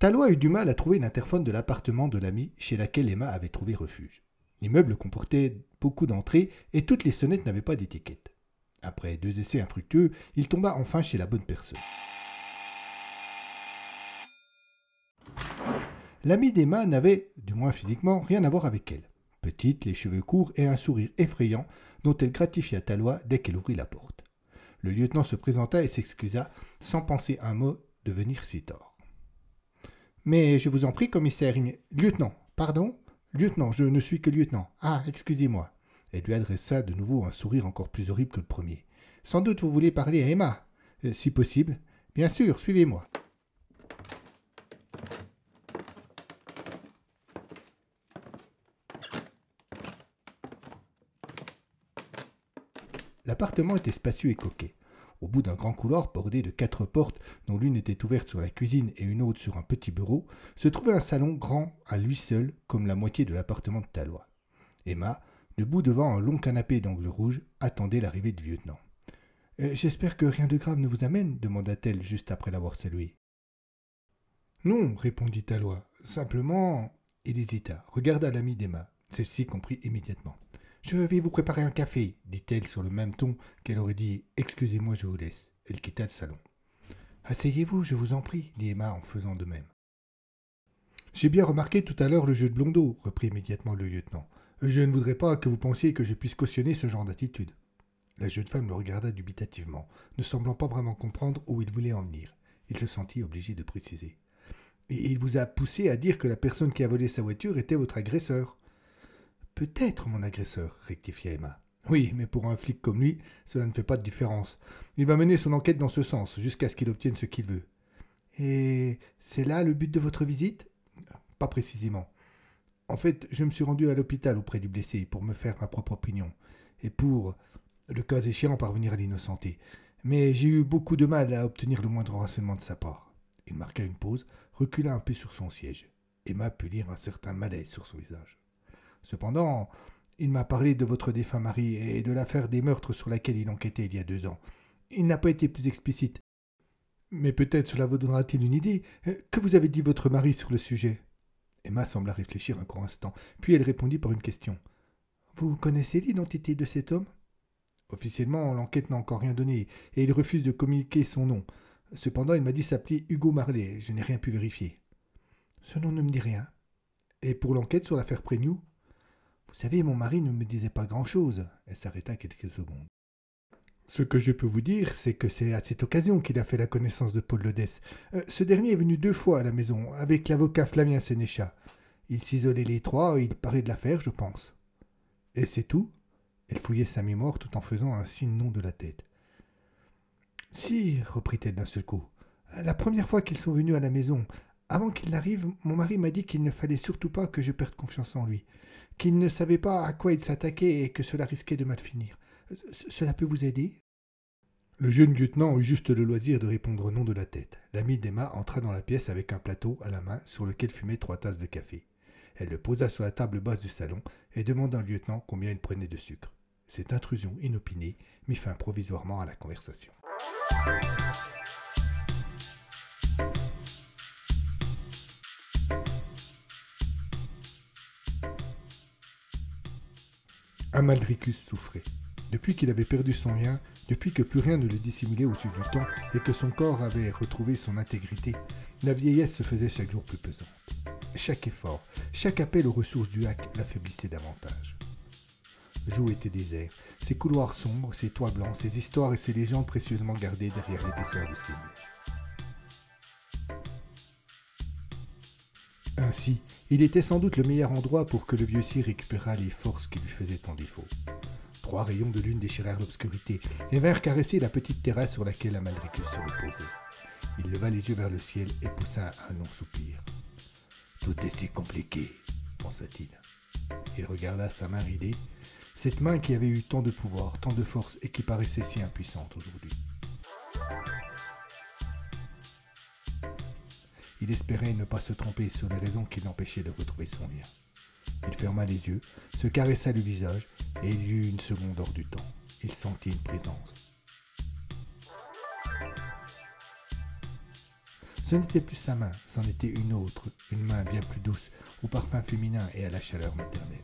Talois eut du mal à trouver l'interphone de l'appartement de l'ami chez laquelle Emma avait trouvé refuge. L'immeuble comportait beaucoup d'entrées et toutes les sonnettes n'avaient pas d'étiquette. Après deux essais infructueux, il tomba enfin chez la bonne personne. L'ami d'Emma n'avait, du moins physiquement, rien à voir avec elle. Petite, les cheveux courts et un sourire effrayant dont elle gratifia Talois dès qu'elle ouvrit la porte. Le lieutenant se présenta et s'excusa, sans penser un mot, de venir si tard. Mais je vous en prie, commissaire. Lieutenant, pardon? Lieutenant, je ne suis que lieutenant. Ah, excusez-moi. Elle lui adressa de nouveau un sourire encore plus horrible que le premier. Sans doute vous voulez parler à Emma. Euh, si possible. Bien sûr, suivez-moi. L'appartement était spacieux et coquet. Au bout d'un grand couloir bordé de quatre portes, dont l'une était ouverte sur la cuisine et une autre sur un petit bureau, se trouvait un salon grand à lui seul, comme la moitié de l'appartement de Talois. Emma, debout devant un long canapé d'angle rouge, attendait l'arrivée du lieutenant. Euh, J'espère que rien de grave ne vous amène demanda-t-elle juste après l'avoir salué. Non, répondit Talois. Simplement. Il hésita, regarda l'ami d'Emma. Celle-ci comprit immédiatement. Je vais vous préparer un café, dit-elle sur le même ton qu'elle aurait dit Excusez-moi, je vous laisse. Elle quitta le salon. Asseyez-vous, je vous en prie, dit Emma en faisant de même. J'ai bien remarqué tout à l'heure le jeu de blondeau, reprit immédiatement le lieutenant. Je ne voudrais pas que vous pensiez que je puisse cautionner ce genre d'attitude. La jeune femme le regarda dubitativement, ne semblant pas vraiment comprendre où il voulait en venir. Il se sentit obligé de préciser. Il vous a poussé à dire que la personne qui a volé sa voiture était votre agresseur. Peut-être mon agresseur, rectifia Emma. Oui, mais pour un flic comme lui, cela ne fait pas de différence. Il va mener son enquête dans ce sens, jusqu'à ce qu'il obtienne ce qu'il veut. Et c'est là le but de votre visite? Pas précisément. En fait, je me suis rendu à l'hôpital auprès du blessé pour me faire ma propre opinion, et pour, le cas échéant, parvenir à l'innocenter. Mais j'ai eu beaucoup de mal à obtenir le moindre renseignement de sa part. Il marqua une pause, recula un peu sur son siège. Emma put lire un certain malaise sur son visage. Cependant, il m'a parlé de votre défunt mari et de l'affaire des meurtres sur laquelle il enquêtait il y a deux ans. Il n'a pas été plus explicite. Mais peut-être cela vous donnera-t-il une idée. Que vous avez dit votre mari sur le sujet? Emma sembla réfléchir un court instant, puis elle répondit par une question. Vous connaissez l'identité de cet homme? Officiellement, l'enquête n'a encore rien donné, et il refuse de communiquer son nom. Cependant, il m'a dit s'appeler Hugo Marley. Je n'ai rien pu vérifier. Ce nom ne me dit rien. Et pour l'enquête sur l'affaire Vous savez, mon mari ne me disait pas grand-chose. Elle s'arrêta quelques secondes. Ce que je peux vous dire, c'est que c'est à cette occasion qu'il a fait la connaissance de Paul Lodès. Euh, ce dernier est venu deux fois à la maison, avec l'avocat Flavien Sénéchat. Ils s'isolaient les trois, et ils parlaient de l'affaire, je pense. Et c'est tout Elle fouillait sa mémoire tout en faisant un signe non de la tête. Si, reprit-elle d'un seul coup. La première fois qu'ils sont venus à la maison, avant qu'il n'arrive, mon mari m'a dit qu'il ne fallait surtout pas que je perde confiance en lui, qu'il ne savait pas à quoi il s'attaquait et que cela risquait de mal finir. Cela peut vous aider? Le jeune lieutenant eut juste le loisir de répondre non de la tête. L'ami d'Emma entra dans la pièce avec un plateau à la main sur lequel fumaient trois tasses de café. Elle le posa sur la table basse du salon et demanda au lieutenant combien il prenait de sucre. Cette intrusion inopinée mit fin provisoirement à la conversation. Amalricus souffrait. Depuis qu'il avait perdu son lien, depuis que plus rien ne le dissimulait au-dessus du temps et que son corps avait retrouvé son intégrité, la vieillesse se faisait chaque jour plus pesante. Chaque effort, chaque appel aux ressources du hack l'affaiblissait davantage. Joe était désert. ces couloirs sombres, ces toits blancs, ces histoires et ces légendes précieusement gardées derrière l'épaisseur de ces Ainsi, il était sans doute le meilleur endroit pour que le vieux sire récupérât les forces qui lui faisaient tant défaut. Trois rayons de lune déchirèrent l'obscurité et vinrent caresser la petite terrasse sur laquelle Amalricus se reposait. Il leva les yeux vers le ciel et poussa un long soupir. Tout est si compliqué, pensa-t-il. Il regarda sa main ridée, cette main qui avait eu tant de pouvoir, tant de force et qui paraissait si impuissante aujourd'hui. Il espérait ne pas se tromper sur les raisons qui l'empêchaient de retrouver son lien. Il ferma les yeux, se caressa le visage, et il y eut une seconde hors du temps. Il sentit une présence. Ce n'était plus sa main, c'en était une autre, une main bien plus douce, au parfum féminin et à la chaleur maternelle.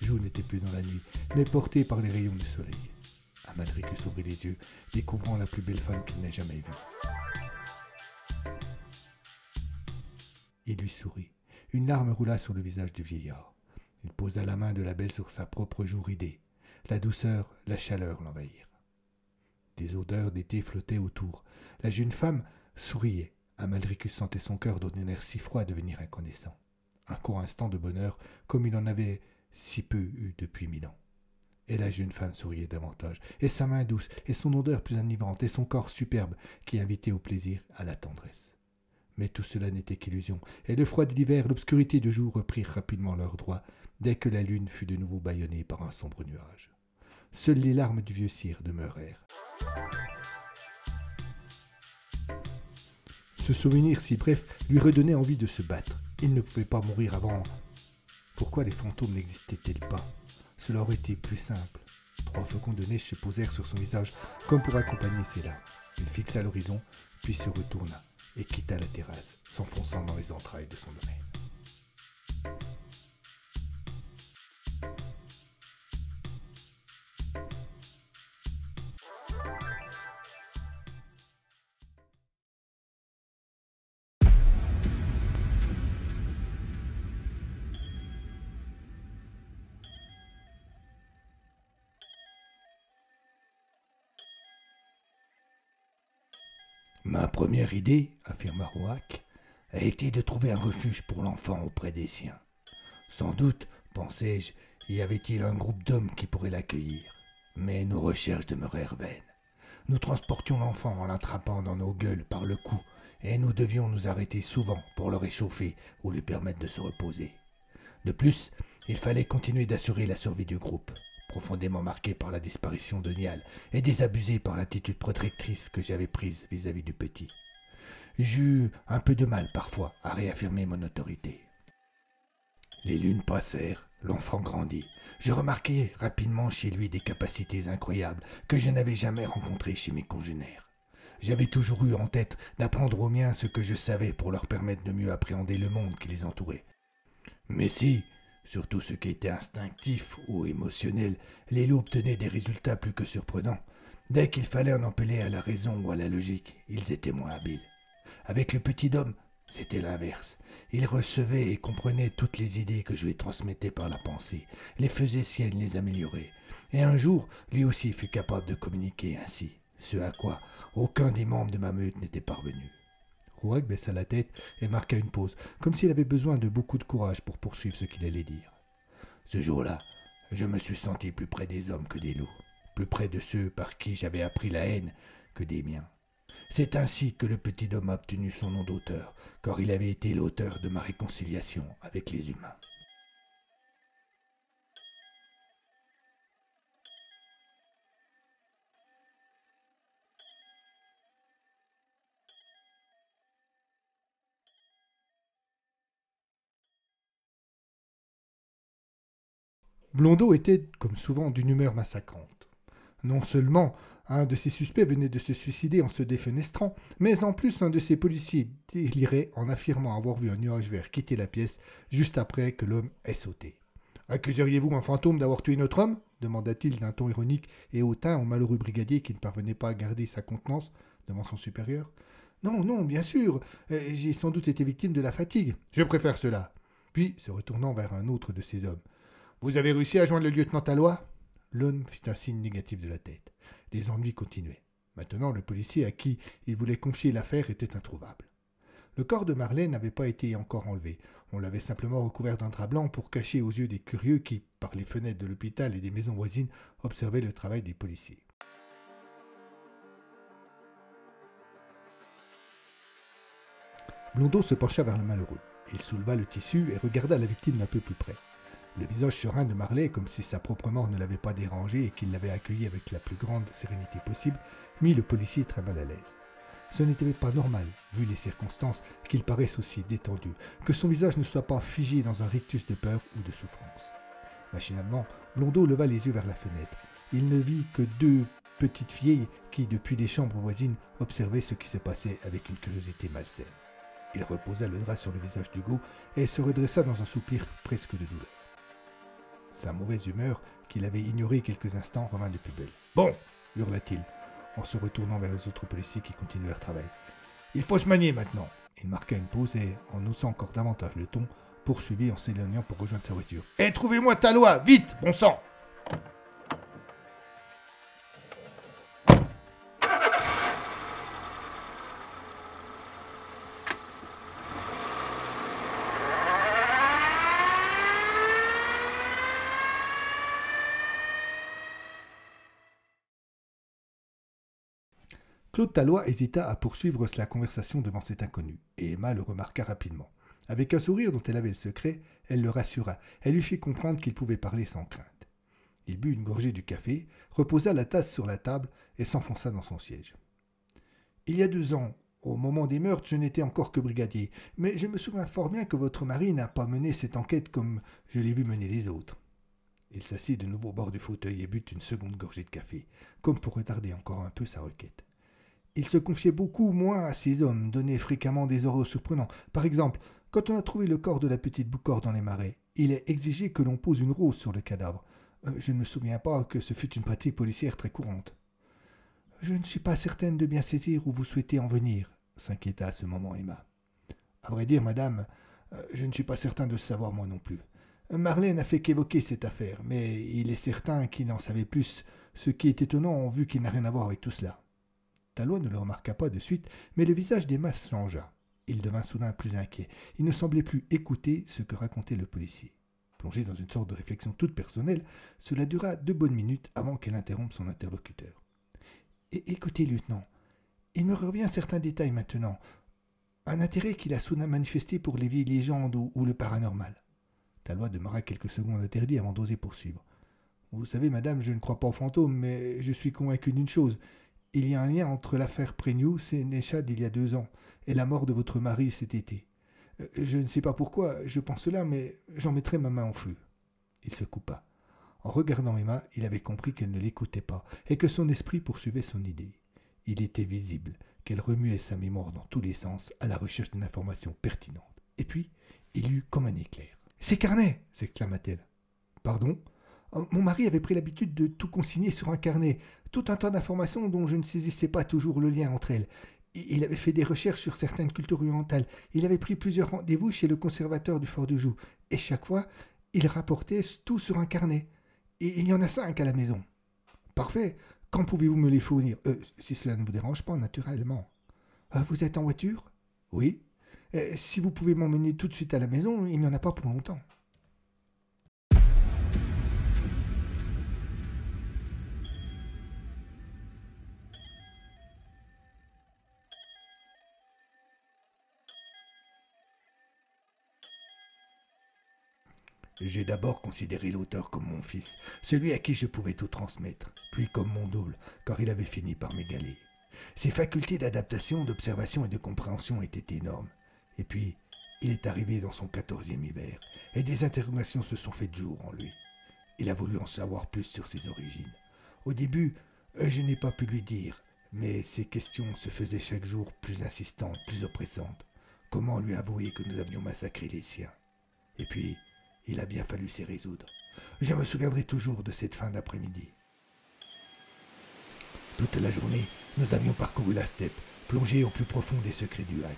Jou n'était plus dans la nuit, mais porté par les rayons du soleil. Amadricus ouvrit les yeux, découvrant la plus belle femme qu'il n'ait jamais vue. Il lui sourit. Une larme roula sur le visage du vieillard. Il posa la main de la belle sur sa propre joue ridée. La douceur, la chaleur l'envahirent. Des odeurs d'été flottaient autour. La jeune femme souriait. Amalricus sentait son cœur air si froid devenir incandescent. Un court instant de bonheur, comme il en avait si peu eu depuis mille ans. Et la jeune femme souriait davantage, et sa main douce, et son odeur plus enivrante, et son corps superbe, qui invitait au plaisir, à la tendresse. Mais tout cela n'était qu'illusion, et le froid de l'hiver, l'obscurité du jour reprirent rapidement leur droit, dès que la lune fut de nouveau bâillonnée par un sombre nuage. Seules les larmes du vieux sire demeurèrent. Ce souvenir si bref lui redonnait envie de se battre. Il ne pouvait pas mourir avant. Pourquoi les fantômes n'existaient-ils pas? Cela aurait été plus simple. Trois flocons de neige se posèrent sur son visage, comme pour accompagner ses larmes. Il fixa l'horizon, puis se retourna et quitta la terrasse, s'enfonçant dans les entrailles de son domaine. Ma première idée, affirma Rouac, a été de trouver un refuge pour l'enfant auprès des siens. Sans doute, pensai-je, y avait-il un groupe d'hommes qui pourrait l'accueillir. Mais nos recherches demeurèrent vaines. Nous transportions l'enfant en l'attrapant dans nos gueules par le cou, et nous devions nous arrêter souvent pour le réchauffer ou lui permettre de se reposer. De plus, il fallait continuer d'assurer la survie du groupe profondément marqué par la disparition de Nial et désabusé par l'attitude protectrice que j'avais prise vis-à-vis du petit. J'eus un peu de mal parfois à réaffirmer mon autorité. Les lunes passèrent, l'enfant grandit. Je remarquai rapidement chez lui des capacités incroyables que je n'avais jamais rencontrées chez mes congénères. J'avais toujours eu en tête d'apprendre aux miens ce que je savais pour leur permettre de mieux appréhender le monde qui les entourait. Mais si, Surtout ce qui était instinctif ou émotionnel, les loups obtenaient des résultats plus que surprenants. Dès qu'il fallait en appeler à la raison ou à la logique, ils étaient moins habiles. Avec le petit homme, c'était l'inverse. Il recevait et comprenait toutes les idées que je lui transmettais par la pensée, les faisait siennes, les améliorait. Et un jour, lui aussi fut capable de communiquer ainsi, ce à quoi aucun des membres de ma meute n'était parvenu. Baissa la tête et marqua une pause, comme s'il avait besoin de beaucoup de courage pour poursuivre ce qu'il allait dire. Ce jour-là, je me suis senti plus près des hommes que des loups, plus près de ceux par qui j'avais appris la haine que des miens. C'est ainsi que le petit homme a obtenu son nom d'auteur, car il avait été l'auteur de ma réconciliation avec les humains. Blondeau était, comme souvent, d'une humeur massacrante. Non seulement un de ses suspects venait de se suicider en se défenestrant, mais en plus un de ses policiers délirait en affirmant avoir vu un nuage vert quitter la pièce juste après que l'homme ait sauté. Accuseriez-vous un fantôme d'avoir tué notre homme? demanda-t-il d'un ton ironique et hautain au malheureux brigadier qui ne parvenait pas à garder sa contenance devant son supérieur. Non, non, bien sûr. Euh, j'ai sans doute été victime de la fatigue. Je préfère cela. Puis, se retournant vers un autre de ses hommes. Vous avez réussi à joindre le lieutenant Talois L'homme fit un signe négatif de la tête. Les ennuis continuaient. Maintenant, le policier à qui il voulait confier l'affaire était introuvable. Le corps de Marlène n'avait pas été encore enlevé. On l'avait simplement recouvert d'un drap blanc pour cacher aux yeux des curieux qui, par les fenêtres de l'hôpital et des maisons voisines, observaient le travail des policiers. Blondeau se pencha vers le malheureux. Il souleva le tissu et regarda la victime d'un peu plus près. Le visage serein de Marley, comme si sa propre mort ne l'avait pas dérangé et qu'il l'avait accueilli avec la plus grande sérénité possible, mit le policier très mal à l'aise. Ce n'était pas normal, vu les circonstances, qu'il paraisse aussi détendu, que son visage ne soit pas figé dans un rictus de peur ou de souffrance. Machinalement, Blondeau leva les yeux vers la fenêtre. Il ne vit que deux petites filles qui, depuis les chambres voisines, observaient ce qui se passait avec une curiosité malsaine. Il reposa le drap sur le visage d'Hugo et se redressa dans un soupir presque de douleur. Sa mauvaise humeur, qu'il avait ignorée quelques instants, revint de plus belle. Bon hurla-t-il, en se retournant vers les autres policiers qui continuaient leur travail. Il faut se manier maintenant. Il marqua une pause et, en haussant encore davantage le ton, poursuivit en s'éloignant pour rejoindre sa voiture. Eh, trouvez-moi ta loi, vite, bon sang Claude Tallois hésita à poursuivre la conversation devant cet inconnu, et Emma le remarqua rapidement. Avec un sourire dont elle avait le secret, elle le rassura, elle lui fit comprendre qu'il pouvait parler sans crainte. Il but une gorgée du café, reposa la tasse sur la table et s'enfonça dans son siège. Il y a deux ans, au moment des meurtres, je n'étais encore que brigadier, mais je me souviens fort bien que votre mari n'a pas mené cette enquête comme je l'ai vu mener les autres. Il s'assit de nouveau au bord du fauteuil et but une seconde gorgée de café, comme pour retarder encore un peu sa requête. Il se confiait beaucoup moins à ses hommes, donnait fréquemment des ordres surprenants. Par exemple, quand on a trouvé le corps de la petite Boucor dans les marais, il est exigé que l'on pose une rose sur le cadavre. Euh, je ne me souviens pas que ce fût une pratique policière très courante. Je ne suis pas certaine de bien saisir où vous souhaitez en venir, s'inquiéta à ce moment Emma. À vrai dire, madame, euh, je ne suis pas certain de savoir moi non plus. Marlène n'a fait qu'évoquer cette affaire, mais il est certain qu'il en savait plus, ce qui est étonnant vu qu'il n'a rien à voir avec tout cela. Talon ne le remarqua pas de suite, mais le visage d'Emma changea. Il devint soudain plus inquiet. Il ne semblait plus écouter ce que racontait le policier. Plongé dans une sorte de réflexion toute personnelle, cela dura deux bonnes minutes avant qu'elle interrompe son interlocuteur. écoutez, lieutenant, il me revient certains détails maintenant. Un intérêt qu'il a soudain manifesté pour les vieilles légendes ou, le paranormal. Talon demeura quelques secondes interdit avant d'oser poursuivre. Vous savez, madame, je ne crois pas aux fantômes, mais je suis convaincu d'une chose il y a un lien entre l'affaire Prégnou, Sénéchal d'il y a deux ans, et la mort de votre mari cet été. Euh, je ne sais pas pourquoi je pense cela, mais j'en mettrai ma main en feu. Il se coupa. En regardant Emma, il avait compris qu'elle ne l'écoutait pas, et que son esprit poursuivait son idée. Il était visible qu'elle remuait sa mémoire dans tous les sens à la recherche d'une information pertinente. Et puis, il eut comme un éclair. Ces carnets s'exclama-t-elle. Pardon? Mon mari avait pris l'habitude de tout consigner sur un carnet tout un tas d'informations dont je ne saisissais pas toujours le lien entre elles. Il avait fait des recherches sur certaines cultures orientales. Il avait pris plusieurs rendez-vous chez le conservateur du Fort de Joux. Et chaque fois, il rapportait tout sur un carnet. Et il y en a cinq à la maison. Parfait. Quand pouvez-vous me les fournir? Euh, Si cela ne vous dérange pas, naturellement. Euh, vous êtes en voiture? Oui. Euh, si vous pouvez m'emmener tout de suite à la maison, il n'y en a pas pour longtemps. J'ai d'abord considéré l'auteur comme mon fils, celui à qui je pouvais tout transmettre, puis comme mon double, car il avait fini par m'égaler. Ses facultés d'adaptation, d'observation et de compréhension étaient énormes. Et puis, il est arrivé dans son quatorzième hiver, et des interrogations se sont faites jour en lui. Il a voulu en savoir plus sur ses origines. Au début, je n'ai pas pu lui dire, mais ses questions se faisaient chaque jour plus insistantes, plus oppressantes. Comment lui avouer que nous avions massacré les siens? Et puis, il a bien fallu s'y résoudre. Je me souviendrai toujours de cette fin d'après-midi. Toute la journée, nous avions parcouru la steppe, plongé au plus profond des secrets du lac.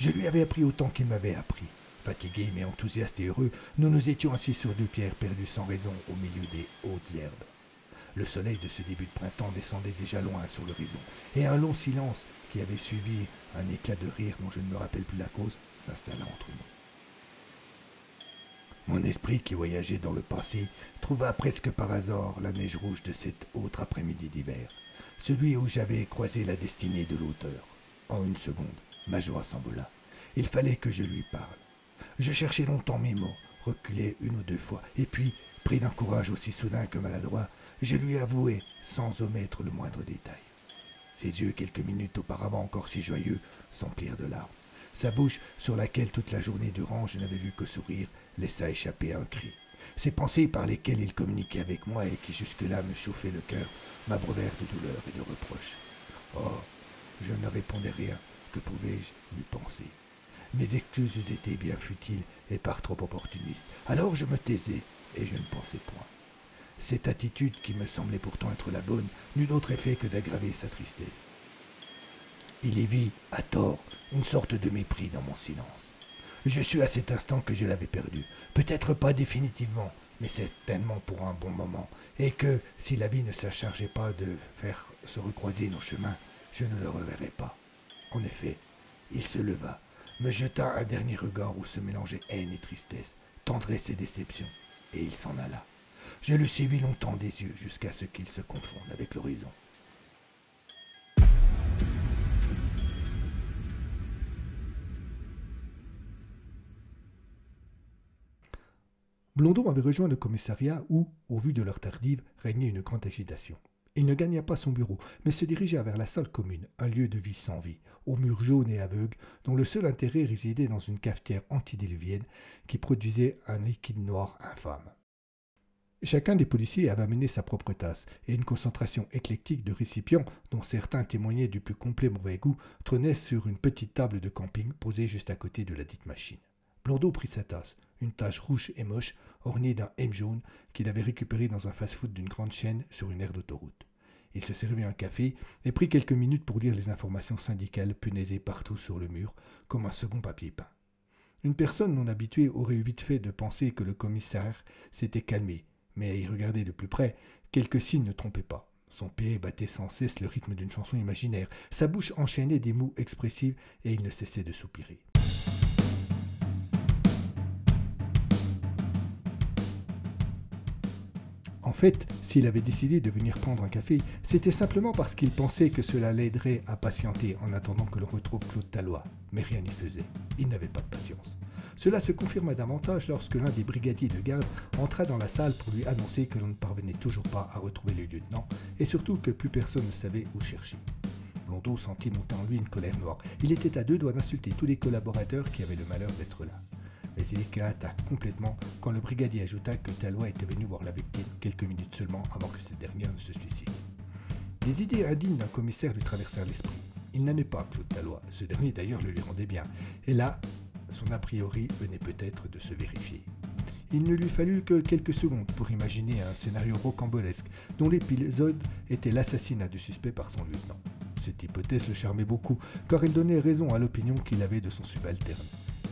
Je lui avais appris autant qu'il m'avait appris. Fatigués mais enthousiastes et heureux, nous nous étions assis sur deux pierres perdues sans raison au milieu des hautes herbes. Le soleil de ce début de printemps descendait déjà loin sur l'horizon, et un long silence qui avait suivi un éclat de rire dont je ne me rappelle plus la cause s'installa entre nous. Mon esprit qui voyageait dans le passé trouva presque par hasard la neige rouge de cet autre après-midi d'hiver, celui où j'avais croisé la destinée de l'auteur. En une seconde, ma joie s'envola. Il fallait que je lui parle. Je cherchais longtemps mes mots, reculai une ou deux fois, et puis, pris d'un courage aussi soudain que maladroit, je lui avouai, sans omettre le moindre détail. Ses yeux, quelques minutes auparavant encore si joyeux, s'emplirent de larmes. Sa bouche, sur laquelle toute la journée durant je n'avais vu que sourire, laissa échapper un cri. Ces pensées par lesquelles il communiquait avec moi et qui jusque-là me chauffaient le cœur m'abreuvèrent de douleur et de reproches. Oh, je ne répondais rien. Que pouvais-je lui penser? Mes excuses étaient bien futiles et par trop opportunistes. Alors je me taisais et je ne pensais point. Cette attitude, qui me semblait pourtant être la bonne, n'eut d'autre effet que d'aggraver sa tristesse. Il y vit, à tort, une sorte de mépris dans mon silence. Je suis à cet instant que je l'avais perdu. Peut-être pas définitivement, mais certainement pour un bon moment, et que, si la vie ne se chargeait pas de faire se recroiser nos chemins, je ne le reverrais pas. En effet, il se leva, me jeta un dernier regard où se mélangeaient haine et tristesse, tendresse et déception, et il s'en alla. Je le suivis longtemps des yeux jusqu'à ce qu'il se confonde avec l'horizon. Blondeau avait rejoint le commissariat où, au vu de leur tardive, régnait une grande agitation. Il ne gagna pas son bureau, mais se dirigea vers la salle commune, un lieu de vie sans vie, aux murs jaunes et aveugles, dont le seul intérêt résidait dans une cafetière antidéluvienne qui produisait un liquide noir infâme. Chacun des policiers avait amené sa propre tasse, et une concentration éclectique de récipients, dont certains témoignaient du plus complet mauvais goût, trônait sur une petite table de camping posée juste à côté de la dite machine. Blondeau prit sa tasse, une tasse rouge et moche, ornée d'un M jaune qu'il avait récupéré dans un fast-food d'une grande chaîne sur une aire d'autoroute. Il se servit un café et prit quelques minutes pour lire les informations syndicales punaisées partout sur le mur, comme un second papier peint. Une personne non habituée aurait eu vite fait de penser que le commissaire s'était calmé, mais à y regarder de plus près, quelques signes ne trompaient pas. Son pied battait sans cesse le rythme d'une chanson imaginaire, sa bouche enchaînait des mots expressifs et il ne cessait de soupirer. Fait, s'il avait décidé de venir prendre un café, c'était simplement parce qu'il pensait que cela l'aiderait à patienter en attendant que l'on retrouve Claude Talois. Mais rien n'y faisait. Il n'avait pas de patience. Cela se confirma davantage lorsque l'un des brigadiers de garde entra dans la salle pour lui annoncer que l'on ne parvenait toujours pas à retrouver le lieutenant et surtout que plus personne ne savait où chercher. Blondeau sentit monter en lui une colère noire. Il était à deux doigts d'insulter tous les collaborateurs qui avaient le malheur d'être là. Mais il éclata complètement quand le brigadier ajouta que Talois était venu voir la victime quelques minutes seulement avant que cette dernière ne se suicide. Des idées indignes d'un commissaire lui traversèrent l'esprit. Il n'aimait pas Claude Talois, ce dernier d'ailleurs le lui rendait bien. Et là, son a priori venait peut-être de se vérifier. Il ne lui fallut que quelques secondes pour imaginer un scénario rocambolesque dont l'épisode était l'assassinat du suspect par son lieutenant. Cette hypothèse le charmait beaucoup, car elle donnait raison à l'opinion qu'il avait de son subalterne.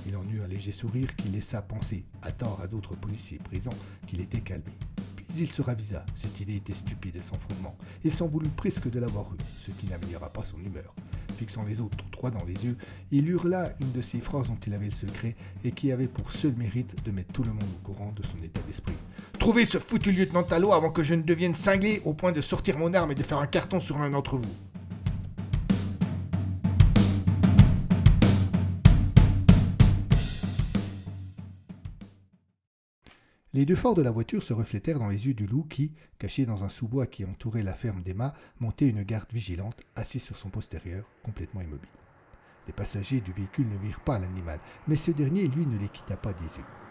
Il en eut un léger sourire qui laissa penser, à tort à d'autres policiers présents, qu'il était calmé. Puis il se ravisa, cette idée était stupide et sans fondement. Il s'en voulut presque de l'avoir eue, ce qui n'améliora pas son humeur. Fixant les autres trois dans les yeux, il hurla une de ces phrases dont il avait le secret et qui avait pour seul mérite de mettre tout le monde au courant de son état d'esprit. Trouvez ce foutu lieutenant Talot avant que je ne devienne cinglé au point de sortir mon arme et de faire un carton sur un d'entre vous. Les deux forts de la voiture se reflétèrent dans les yeux du loup qui, caché dans un sous-bois qui entourait la ferme d'Emma, montait une garde vigilante, assis sur son postérieur, complètement immobile. Les passagers du véhicule ne virent pas l'animal, mais ce dernier, lui, ne les quitta pas des yeux.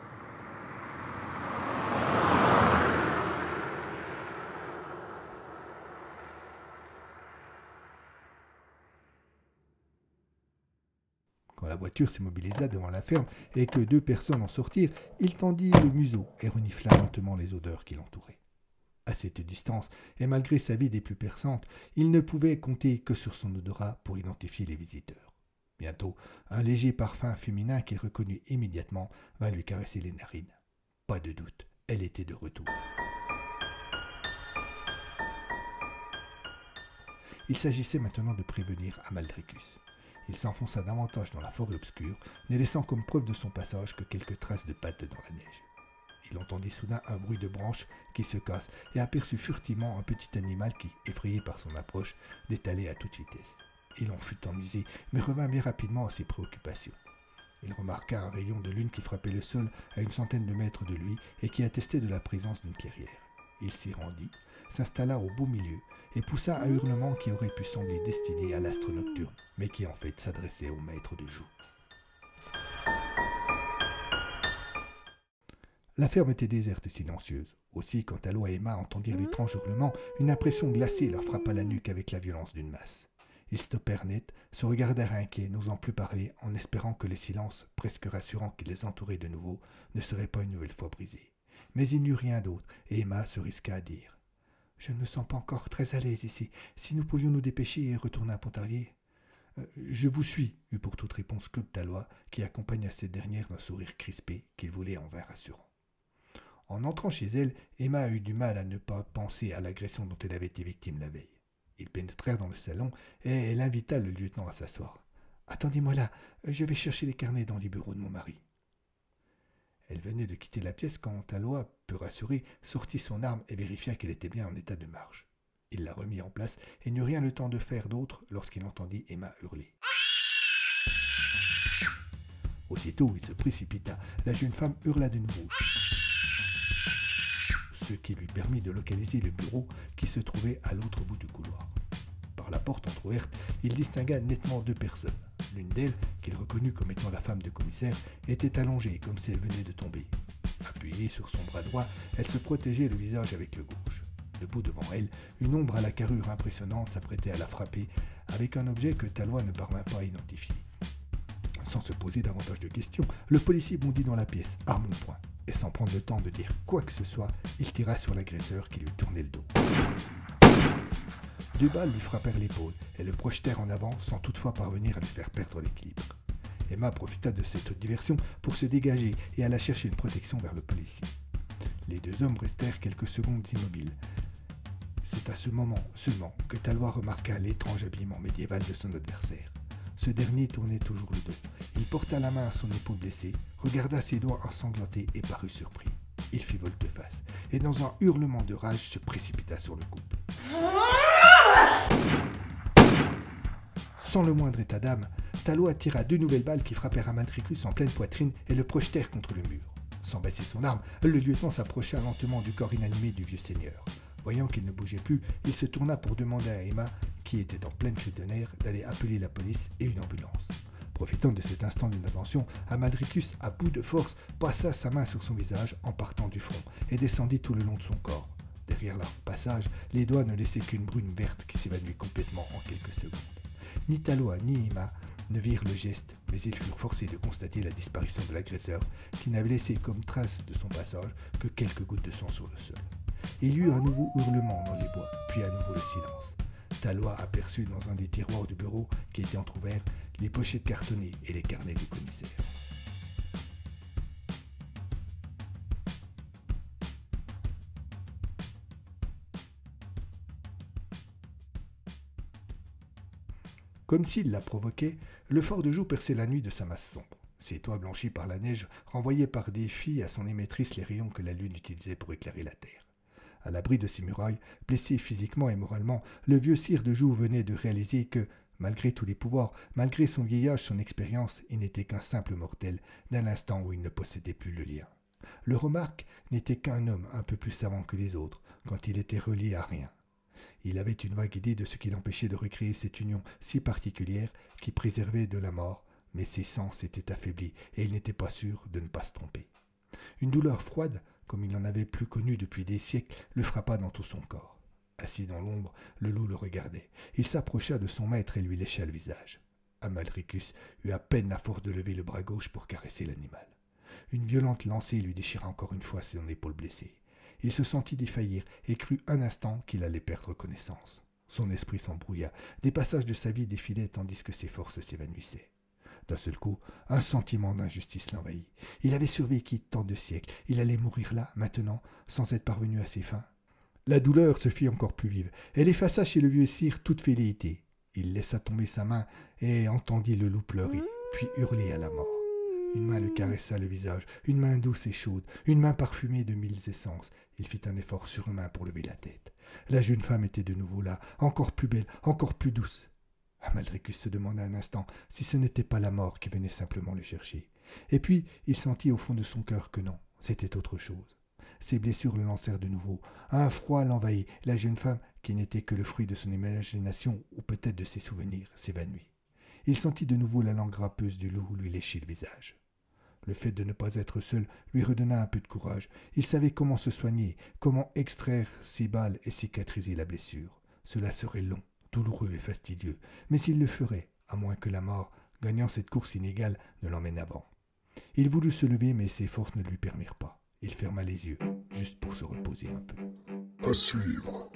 Voiture s'immobilisa devant la ferme et que deux personnes en sortirent, il tendit le museau et renifla lentement les odeurs qui l'entouraient. À cette distance, et malgré sa vie des plus perçantes, il ne pouvait compter que sur son odorat pour identifier les visiteurs. Bientôt, un léger parfum féminin qu'il reconnut immédiatement vint lui caresser les narines. Pas de doute, elle était de retour. Il s'agissait maintenant de prévenir Amaldricus. Il s'enfonça davantage dans la forêt obscure, ne laissant comme preuve de son passage que quelques traces de pattes dans la neige. Il entendit soudain un bruit de branches qui se cassent et aperçut furtivement un petit animal qui, effrayé par son approche, détalait à toute vitesse. Il en fut amusé, mais revint bien rapidement à ses préoccupations. Il remarqua un rayon de lune qui frappait le sol à une centaine de mètres de lui et qui attestait de la présence d'une clairière. Il s'y rendit, s'installa au beau milieu et poussa un hurlement qui aurait pu sembler destiné à l'astre nocturne, mais qui en fait s'adressait au maître de joug. La ferme était déserte et silencieuse. Aussi, quand Alo et Emma entendirent l'étrange hurlement, une impression glacée leur frappa la nuque avec la violence d'une masse. Ils stoppèrent net, se regardèrent inquiets, n'osant plus parler, en espérant que le silence, presque rassurant qui les entourait de nouveau, ne serait pas une nouvelle fois brisé. Mais il n'y eut rien d'autre, et Emma se risqua à dire Je ne me sens pas encore très à l'aise ici. Si nous pouvions nous dépêcher et retourner à Pontarlier. Euh, je vous suis, eut pour toute réponse Claude Talois, qui accompagna cette dernière d'un sourire crispé qu'il voulait en vain rassurant. En entrant chez elle, Emma eut du mal à ne pas penser à l'agression dont elle avait été victime la veille. Ils pénétrèrent dans le salon et elle invita le lieutenant à s'asseoir. Attendez-moi là, je vais chercher les carnets dans les bureaux de mon mari. Elle venait de quitter la pièce quand Talois, peu rassuré, sortit son arme et vérifia qu'elle était bien en état de marche. Il la remit en place et n'eut rien le temps de faire d'autre lorsqu'il entendit Emma hurler. Aussitôt, il se précipita. La jeune femme hurla de nouveau ce qui lui permit de localiser le bureau qui se trouvait à l'autre bout du couloir. Par la porte entr'ouverte, il distingua nettement deux personnes. L'une d'elles, qu'il reconnut comme étant la femme du commissaire, était allongée comme si elle venait de tomber. Appuyée sur son bras droit, elle se protégeait le visage avec le gauche. Debout devant elle, une ombre à la carrure impressionnante s'apprêtait à la frapper avec un objet que Talois ne parvint pas à identifier. Sans se poser davantage de questions, le policier bondit dans la pièce, arme au poing et sans prendre le temps de dire quoi que ce soit, il tira sur l'agresseur qui lui tournait le dos. Deux balles lui frappèrent l'épaule et le projetèrent en avant sans toutefois parvenir à lui faire perdre l'équilibre. Emma profita de cette diversion pour se dégager et alla chercher une protection vers le policier. Les deux hommes restèrent quelques secondes immobiles. C'est à ce moment seulement que Talois remarqua l'étrange habillement médiéval de son adversaire. Ce dernier tournait toujours le dos. Il porta la main à son épaule blessée, regarda ses doigts ensanglantés et parut surpris. Il fit volte-face et dans un hurlement de rage se précipita sur le couple. Sans le moindre état d'âme, Talot attira deux nouvelles balles qui frappèrent Amaltricus en pleine poitrine et le projetèrent contre le mur. Sans baisser son arme, le lieutenant s'approcha lentement du corps inanimé du vieux seigneur. Voyant qu'il ne bougeait plus, il se tourna pour demander à Emma qui était en pleine chute de nerfs, d'aller appeler la police et une ambulance. Profitant de cet instant d'inattention, Amadricus, à bout de force, passa sa main sur son visage en partant du front et descendit tout le long de son corps. Derrière leur passage, les doigts ne laissaient qu'une brune verte qui s'évanouit complètement en quelques secondes. Ni Taloa ni Emma ne virent le geste, mais ils furent forcés de constater la disparition de l'agresseur, qui n'avait laissé comme trace de son passage que quelques gouttes de sang sur le sol. Il y eut un nouveau hurlement dans les bois, puis à nouveau le silence. Talois aperçut dans un des tiroirs du bureau qui était entr'ouvert les pochettes cartonnées et les carnets du commissaire. Comme s'il la provoquait, le fort de joue perçait la nuit de sa masse sombre. Ses toits blanchis par la neige renvoyaient par filles à son émettrice les rayons que la lune utilisait pour éclairer la terre. À l'abri de ses murailles, blessé physiquement et moralement, le vieux sire de Joux venait de réaliser que, malgré tous les pouvoirs, malgré son vieillage, son expérience, il n'était qu'un simple mortel, d'un instant où il ne possédait plus le lien. Le remarque n'était qu'un homme un peu plus savant que les autres, quand il était relié à rien. Il avait une vague idée de ce qui l'empêchait de recréer cette union si particulière qui préservait de la mort, mais ses sens étaient affaiblis et il n'était pas sûr de ne pas se tromper. Une douleur froide, comme il n'en avait plus connu depuis des siècles, le frappa dans tout son corps. Assis dans l'ombre, le loup le regardait. Il s'approcha de son maître et lui lécha le visage. Amalricus eut à peine la force de lever le bras gauche pour caresser l'animal. Une violente lancée lui déchira encore une fois son épaule blessée. Il se sentit défaillir et crut un instant qu'il allait perdre connaissance. Son esprit s'embrouilla. Des passages de sa vie défilaient tandis que ses forces s'évanouissaient. D'un seul coup, un sentiment d'injustice l'envahit. Il avait survécu tant de siècles. Il allait mourir là, maintenant, sans être parvenu à ses fins. La douleur se fit encore plus vive. Elle effaça chez le vieux sire toute velléité. Il laissa tomber sa main et entendit le loup pleurer, puis hurler à la mort. Une main le caressa le visage, une main douce et chaude, une main parfumée de mille essences. Il fit un effort surhumain pour lever la tête. La jeune femme était de nouveau là, encore plus belle, encore plus douce. Amalricus se demanda un instant si ce n'était pas la mort qui venait simplement le chercher. Et puis il sentit au fond de son cœur que non, c'était autre chose. Ses blessures le lancèrent de nouveau. Un froid l'envahit. La jeune femme, qui n'était que le fruit de son imagination ou peut-être de ses souvenirs, s'évanouit. Il sentit de nouveau la langue râpeuse du loup lui lécher le visage. Le fait de ne pas être seul lui redonna un peu de courage. Il savait comment se soigner, comment extraire ses balles et cicatriser la blessure. Cela serait long, douloureux et fastidieux, mais il le ferait, à moins que la mort, gagnant cette course inégale, ne l'emmène avant. Il voulut se lever, mais ses forces ne lui permirent pas. Il ferma les yeux, juste pour se reposer un peu. À suivre.